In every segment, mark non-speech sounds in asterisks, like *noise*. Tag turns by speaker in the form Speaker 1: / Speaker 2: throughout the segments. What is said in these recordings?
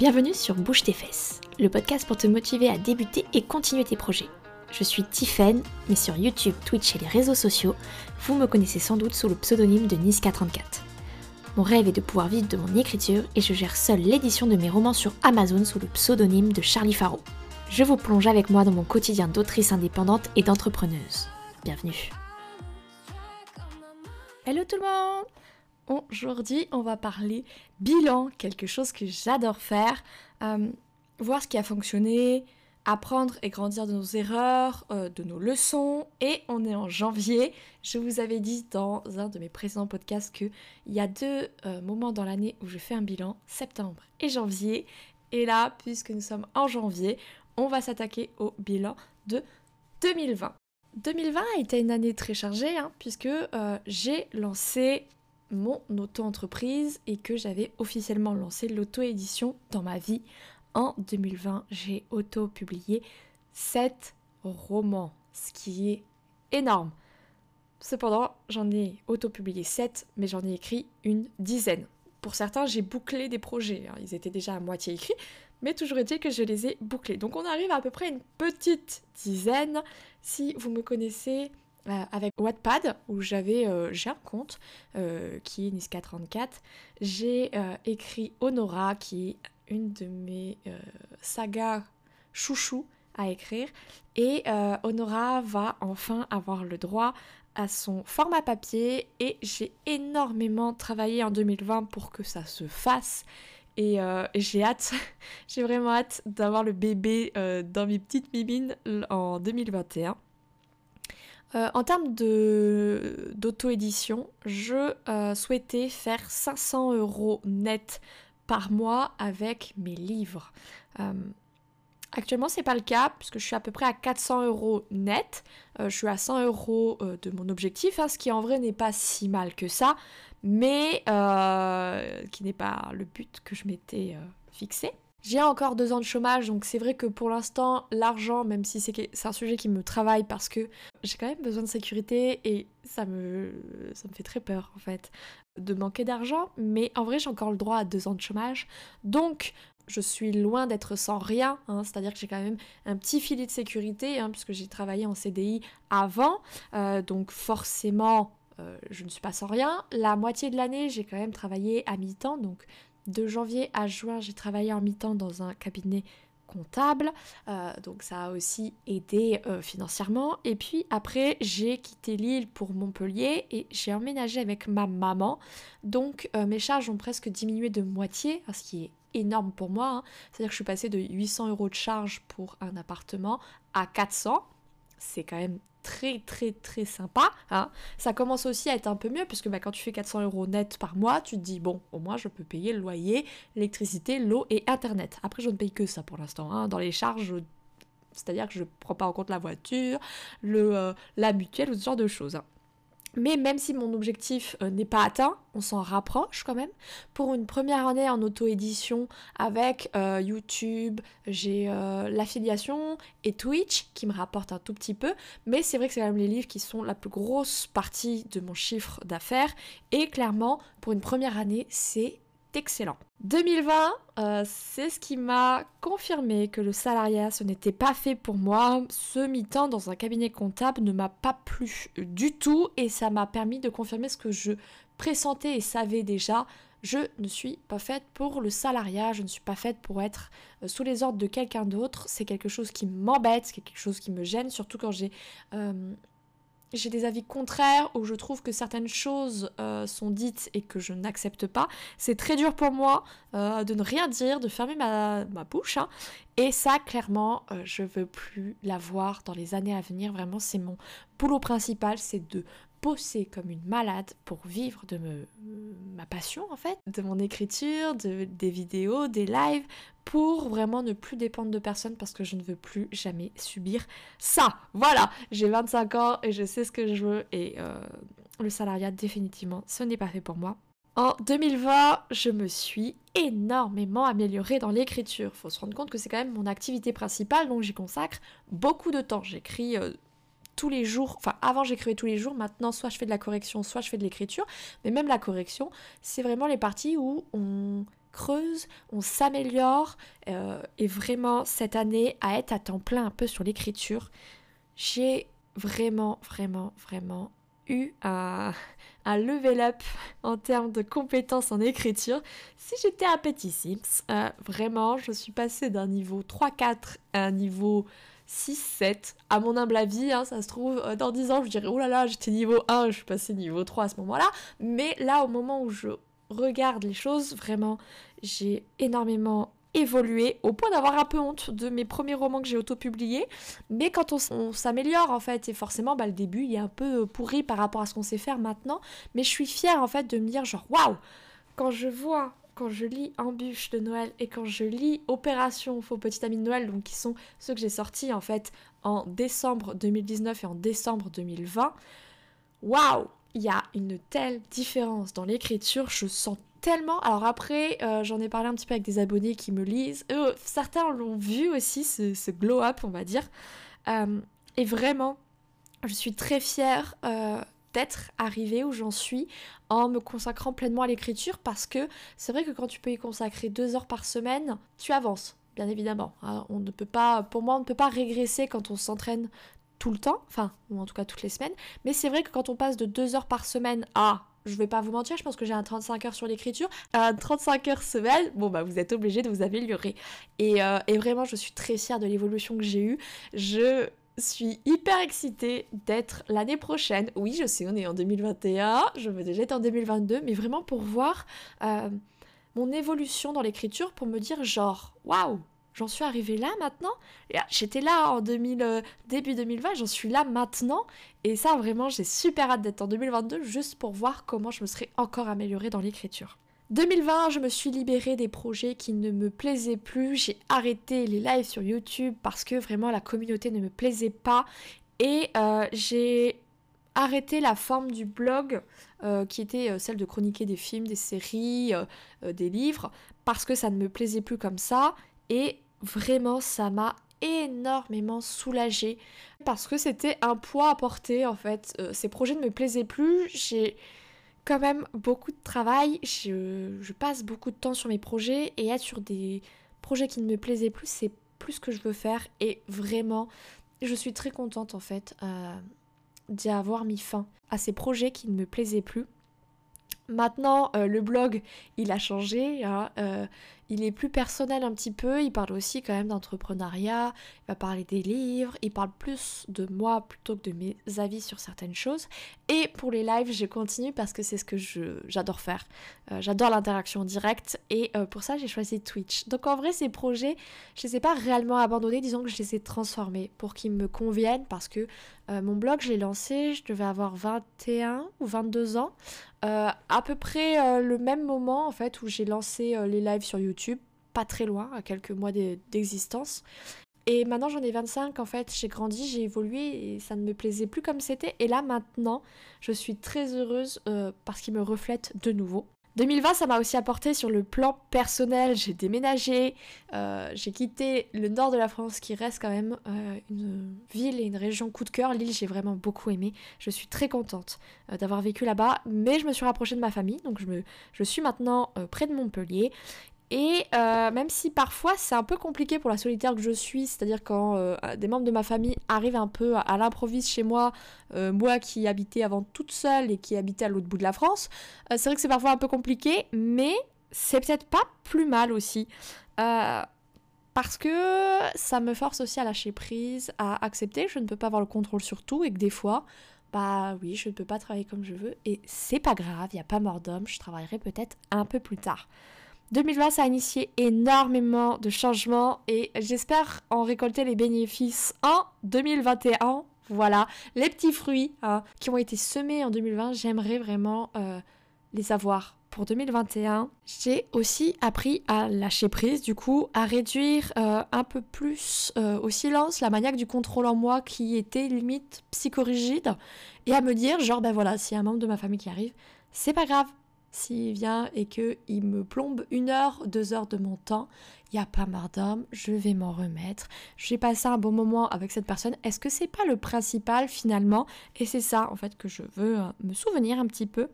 Speaker 1: Bienvenue sur Bouge tes fesses, le podcast pour te motiver à débuter et continuer tes projets. Je suis Tiffen, mais sur YouTube, Twitch et les réseaux sociaux, vous me connaissez sans doute sous le pseudonyme de Niska34. Mon rêve est de pouvoir vivre de mon écriture et je gère seule l'édition de mes romans sur Amazon sous le pseudonyme de Charlie Faro. Je vous plonge avec moi dans mon quotidien d'autrice indépendante et d'entrepreneuse. Bienvenue. Hello tout le monde Aujourd'hui, on va parler bilan, quelque chose que j'adore faire, euh, voir ce qui a fonctionné, apprendre et grandir de nos erreurs, euh, de nos leçons. Et on est en janvier. Je vous avais dit dans un de mes précédents podcasts qu'il y a deux euh, moments dans l'année où je fais un bilan, septembre et janvier. Et là, puisque nous sommes en janvier, on va s'attaquer au bilan de 2020. 2020 a été une année très chargée, hein, puisque j'ai lancé mon auto-entreprise et que j'avais officiellement lancé l'auto-édition dans ma vie. En 2020, j'ai auto-publié 7 romans, ce qui est énorme. Cependant, j'en ai auto-publié 7, mais j'en ai écrit une dizaine. Pour certains, j'ai bouclé des projets. Hein. Ils étaient déjà à moitié écrits, mais toujours est-il que je les ai bouclés. Donc on arrive à, à peu près une petite dizaine. Si vous me connaissez, avec Wattpad où j'avais euh, j'ai un compte euh, qui est Niska34 j'ai écrit Honora qui est une de mes sagas chouchou à écrire. Et Honora va enfin avoir le droit à son format papier. Et j'ai énormément travaillé en 2020 pour que ça se fasse. Et, j'ai hâte, *laughs* j'ai vraiment hâte d'avoir le bébé dans mes petites mimines en 2021. Euh, en termes d'auto-édition, je euh, souhaitais faire 500 euros net par mois avec mes livres. Euh, actuellement, c'est pas le cas puisque je suis à peu près à 400 euros net. je suis à 100 euros de mon objectif, hein, ce qui en vrai n'est pas si mal que ça, mais qui n'est pas le but que je m'étais fixé. J'ai encore deux ans de chômage, donc c'est vrai que pour l'instant, l'argent, même si c'est un sujet qui me travaille parce que j'ai quand même besoin de sécurité et ça me, ça me fait très peur en fait de manquer d'argent, mais en vrai j'ai encore le droit à deux ans de chômage, donc je suis loin d'être sans rien, hein. c'est-à-dire que j'ai quand même un petit filet de sécurité, hein, puisque j'ai travaillé en CDI avant, euh, donc forcément euh, je ne suis pas sans rien. La moitié de l'année j'ai quand même travaillé à mi-temps, donc de janvier à juin, j'ai travaillé en mi-temps dans un cabinet comptable, euh, donc ça a aussi aidé euh, financièrement. Et puis après, j'ai quitté l'île pour Montpellier et j'ai emménagé avec ma maman. Donc euh, mes charges ont presque diminué de moitié, ce qui est énorme pour moi. Hein. C'est-à-dire que je suis passée de 800 euros de charge pour un appartement à 400. C'est quand même très très très sympa. Hein. Ça commence aussi à être un peu mieux puisque bah, quand tu fais 400 euros net par mois, tu te dis bon, au moins je peux payer le loyer, l'électricité, l'eau et internet. Après, je ne paye que ça pour l'instant. Hein. Dans les charges, c'est-à-dire que je ne prends pas en compte la voiture, le, euh, la mutuelle ou ce genre de choses. Hein. Mais même si mon objectif euh, n'est pas atteint, on s'en rapproche quand même. Pour une première année en auto-édition avec euh, YouTube, j'ai euh, l'affiliation et Twitch qui me rapportent un tout petit peu. Mais c'est vrai que c'est quand même les livres qui sont la plus grosse partie de mon chiffre d'affaires. Et clairement, pour une première année, c'est excellent. 2020, euh, c'est ce qui m'a confirmé que le salariat, ce n'était pas fait pour moi. Ce mi-temps dans un cabinet comptable ne m'a pas plu du tout et ça m'a permis de confirmer ce que je pressentais et savais déjà. Je ne suis pas faite pour le salariat, je ne suis pas faite pour être euh, sous les ordres de quelqu'un d'autre. C'est quelque chose qui m'embête, c'est quelque chose qui me gêne, surtout quand j'ai euh, j'ai des avis contraires où je trouve que certaines choses euh, sont dites et que je n'accepte pas. C'est très dur pour moi euh, de ne rien dire, de fermer ma, bouche. Hein. Et ça, clairement, euh, je veux plus l'avoir dans les années à venir. Vraiment, c'est mon boulot principal, c'est de bosser comme une malade pour vivre de ma passion en fait, de mon écriture, de, des vidéos, des lives, pour vraiment ne plus dépendre de personne parce que je ne veux plus jamais subir ça. Voilà, j'ai 25 ans et je sais ce que je veux et euh, le salariat définitivement ce n'est pas fait pour moi. En 2020, je me suis énormément améliorée dans l'écriture. Faut se rendre compte que c'est quand même mon activité principale, donc j'y consacre beaucoup de temps. J'écris euh, tous les jours, enfin avant j'écrivais tous les jours, maintenant soit je fais de la correction, soit je fais de l'écriture, mais même la correction, c'est vraiment les parties où on creuse, on s'améliore et vraiment cette année à être à temps plein un peu sur l'écriture, j'ai vraiment, vraiment, vraiment eu un, un level up en termes de compétences en écriture. Si j'étais un petit Sims, euh, vraiment, je suis passée d'un niveau 3-4 à un niveau 6-7. À mon humble avis, hein, ça se trouve, euh, dans 10 ans, je dirais, oh là là, j'étais niveau 1, je suis passée niveau 3 à ce moment-là. Mais là, au moment où je regarde les choses, vraiment, j'ai énormément évolué au point d'avoir un peu honte de mes premiers romans que j'ai auto-publiés. Mais quand on, s'améliore en fait, et forcément bah, le début il est un peu euh, pourri par rapport à ce qu'on sait faire maintenant, mais je suis fière en fait de me dire genre waouh Quand je vois, quand je lis Embûche de Noël et quand je lis Opération Faux Petit Ami de Noël, donc qui sont ceux que j'ai sortis en fait en décembre 2019 et en décembre 2020, waouh Il y a une telle différence dans l'écriture, je sens tellement. Alors après, euh, j'en ai parlé un petit peu avec des abonnés qui me lisent. certains l'ont vu aussi, ce, glow-up, on va dire. Euh, et vraiment, je suis très fière d'être arrivée où j'en suis en me consacrant pleinement à l'écriture parce que c'est vrai que quand tu peux y consacrer deux heures par semaine, tu avances. Bien évidemment, hein. on ne peut pas, pour moi, on ne peut pas régresser quand on s'entraîne tout le temps, enfin, ou en tout cas toutes les semaines. Mais c'est vrai que quand on passe de deux heures par semaine à je vais pas vous mentir, je pense que j'ai un 35 heures sur l'écriture. Un 35 heures semaine, bon bah vous êtes obligé de vous améliorer. Et, euh, et vraiment, je suis très fière de l'évolution que j'ai eue. Je suis hyper excitée d'être l'année prochaine. Oui, je sais, on est en 2021, je veux déjà être en 2022, mais vraiment pour voir euh, mon évolution dans l'écriture, pour me dire genre, waouh, j'en suis arrivée là maintenant. Ah, j'étais là en 2000, euh, début 2020, j'en suis là maintenant. Et ça, vraiment, j'ai super hâte d'être en 2022 juste pour voir comment je me serais encore améliorée dans l'écriture. 2020, je me suis libérée des projets qui ne me plaisaient plus. J'ai arrêté les lives sur YouTube parce que vraiment la communauté ne me plaisait pas. Et euh, j'ai arrêté la forme du blog euh, qui était celle de chroniquer des films, des séries, des livres, parce que ça ne me plaisait plus comme ça. Et vraiment ça m'a énormément soulagée parce que c'était un poids à porter en fait. Euh, ces projets ne me plaisaient plus, j'ai quand même beaucoup de travail, je, passe beaucoup de temps sur mes projets et être sur des projets qui ne me plaisaient plus, c'est plus ce que je veux faire et vraiment je suis très contente en fait euh, d'y avoir mis fin à ces projets qui ne me plaisaient plus. Maintenant, euh, le blog, il a changé. Hein, il est plus personnel un petit peu, il parle aussi quand même d'entrepreneuriat, il va parler des livres, il parle plus de moi plutôt que de mes avis sur certaines choses. Et pour les lives, je continue parce que c'est ce que j'adore faire. Euh, j'adore l'interaction directe et euh, pour ça j'ai choisi Twitch. Donc en vrai ces projets, je les ai pas réellement abandonnés, disons que je les ai transformés pour qu'ils me conviennent parce que euh, mon blog je l'ai lancé, je devais avoir 21 ou 22 ans. À peu près le même moment en fait où j'ai lancé les lives sur YouTube pas très loin, à quelques mois d'existence. Et maintenant j'en ai 25 en fait, j'ai grandi, j'ai évolué et ça ne me plaisait plus comme c'était. Et là maintenant, je suis très heureuse euh, parce qu'il me reflète de nouveau. 2020, ça m'a aussi apporté sur le plan personnel. J'ai déménagé, euh, j'ai quitté le nord de la France, qui reste quand même euh, une ville et une région coup de cœur. Lille, j'ai vraiment beaucoup aimé. Je suis très contente d'avoir vécu là-bas, mais je me suis rapprochée de ma famille, donc je suis maintenant près de Montpellier. Et euh, même si parfois c'est un peu compliqué pour la solitaire que je suis, c'est-à-dire quand euh, des membres de ma famille arrivent un peu à, l'improviste chez moi, euh, moi qui habitais avant toute seule et qui habitais à l'autre bout de la France, c'est vrai que c'est parfois un peu compliqué, mais c'est peut-être pas plus mal aussi. parce que ça me force aussi à lâcher prise, à accepter que je ne peux pas avoir le contrôle sur tout et que des fois, bah oui, je ne peux pas travailler comme je veux et c'est pas grave, il n'y a pas mort d'homme, je travaillerai peut-être un peu plus tard. 2020, ça a initié énormément de changements et j'espère en récolter les bénéfices en 2021. Voilà, les petits fruits hein, qui ont été semés en 2020, j'aimerais vraiment euh, les avoir pour 2021. J'ai aussi appris à lâcher prise, du coup, à réduire euh, un peu plus euh, au silence la maniaque du contrôle en moi qui était limite psychorigide et à me dire, genre, ben voilà, s'il y a un membre de ma famille qui arrive, c'est pas grave, s'il vient et qu'il me plombe une heure, deux heures de mon temps, il n'y a pas marre d'homme, je vais m'en remettre. J'ai passé un bon moment avec cette personne. Est-ce que c'est pas le principal finalement? Et c'est ça en fait que je veux euh, me souvenir un petit peu.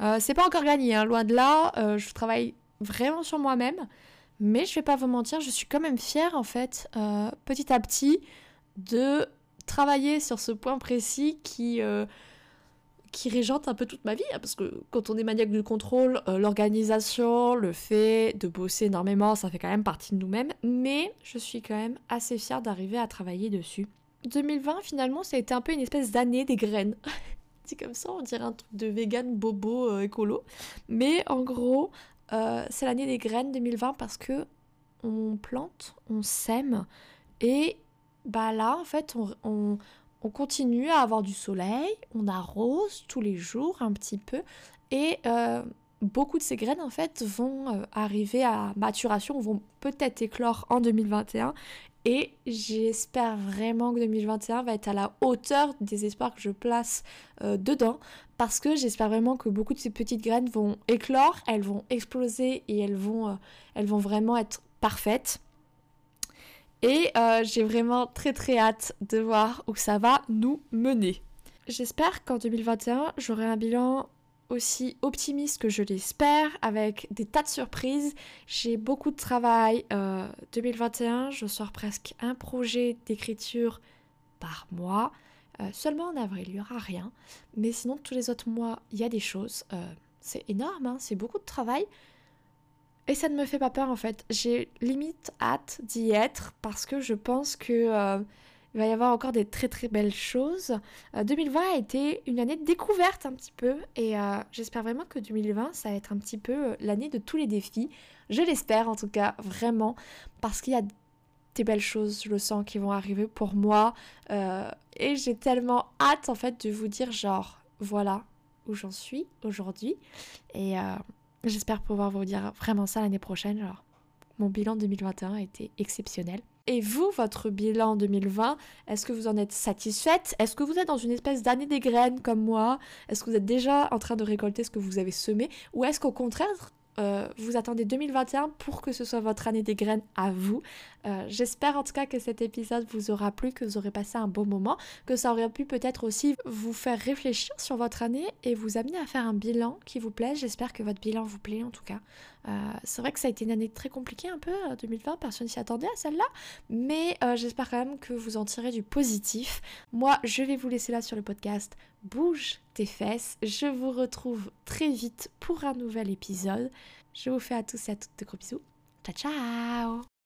Speaker 1: Euh, c'est pas encore gagné, hein. loin de là. Euh, je travaille vraiment sur moi-même. Mais je vais pas vous mentir, je suis quand même fière en fait, petit à petit, de travailler sur ce point précis qui, qui régente un peu toute ma vie. Hein, parce que quand on est maniaque du contrôle, euh, l'organisation, le fait de bosser énormément, ça fait quand même partie de nous-mêmes. Mais je suis quand même assez fière d'arriver à travailler dessus. 2020, finalement, ça a été un peu une espèce d'année des graines. *laughs* C'est comme ça, on dirait un truc de vegan bobo écolo. Mais en gros, euh, c'est l'année des graines 2020 parce que on plante, on sème et bah là en fait on, continue à avoir du soleil, on arrose tous les jours un petit peu et euh, beaucoup de ces graines en fait vont euh, arriver à maturation, vont peut-être éclore en 2021 et j'espère vraiment que 2021 va être à la hauteur des espoirs que je place euh, dedans. Parce que j'espère vraiment que beaucoup de ces petites graines vont éclore, elles vont exploser et elles vont vraiment être parfaites. Et euh, j'ai vraiment très très hâte de voir où ça va nous mener. J'espère qu'en 2021, j'aurai un bilan aussi optimiste que je l'espère, avec des tas de surprises. J'ai beaucoup de travail. 2021, euh, je sors presque un projet d'écriture par mois. Euh, seulement en avril, il n'y aura rien. Mais sinon, tous les autres mois, il y a des choses. C'est énorme, hein, c'est beaucoup de travail. Et ça ne me fait pas peur en fait. J'ai limite hâte d'y être parce que je pense que il va y avoir encore des très très belles choses. 2020 euh, a été une année de découverte un petit peu et euh, j'espère vraiment que 2020 ça va être un petit peu euh, l'année de tous les défis. Je l'espère en tout cas vraiment parce qu'il y a des belles choses, je le sens, qui vont arriver pour moi et j'ai tellement hâte en fait de vous dire genre voilà où j'en suis aujourd'hui et j'espère pouvoir vous dire vraiment ça l'année prochaine genre mon bilan 2021 a été exceptionnel. Et vous, votre bilan 2020, est-ce que vous en êtes satisfaite? Est-ce que vous êtes dans une espèce d'année des graines comme moi? Est-ce que vous êtes déjà en train de récolter ce que vous avez semé? Ou est-ce qu'au contraire, euh, vous attendez 2021 pour que ce soit votre année des graines à vous? Euh, j'espère en tout cas que cet épisode vous aura plu, que vous aurez passé un bon moment, que ça aurait pu peut-être aussi vous faire réfléchir sur votre année et vous amener à faire un bilan qui vous plaît. J'espère que votre bilan vous plaît en tout cas. Euh, c'est vrai que ça a été une année très compliquée un peu, 2020, personne s'y attendait à celle-là, mais j'espère quand même que vous en tirez du positif. Moi, je vais vous laisser là sur le podcast. Bouge tes fesses. Je vous retrouve très vite pour un nouvel épisode. Je vous fais à tous et à toutes de gros bisous. Ciao ciao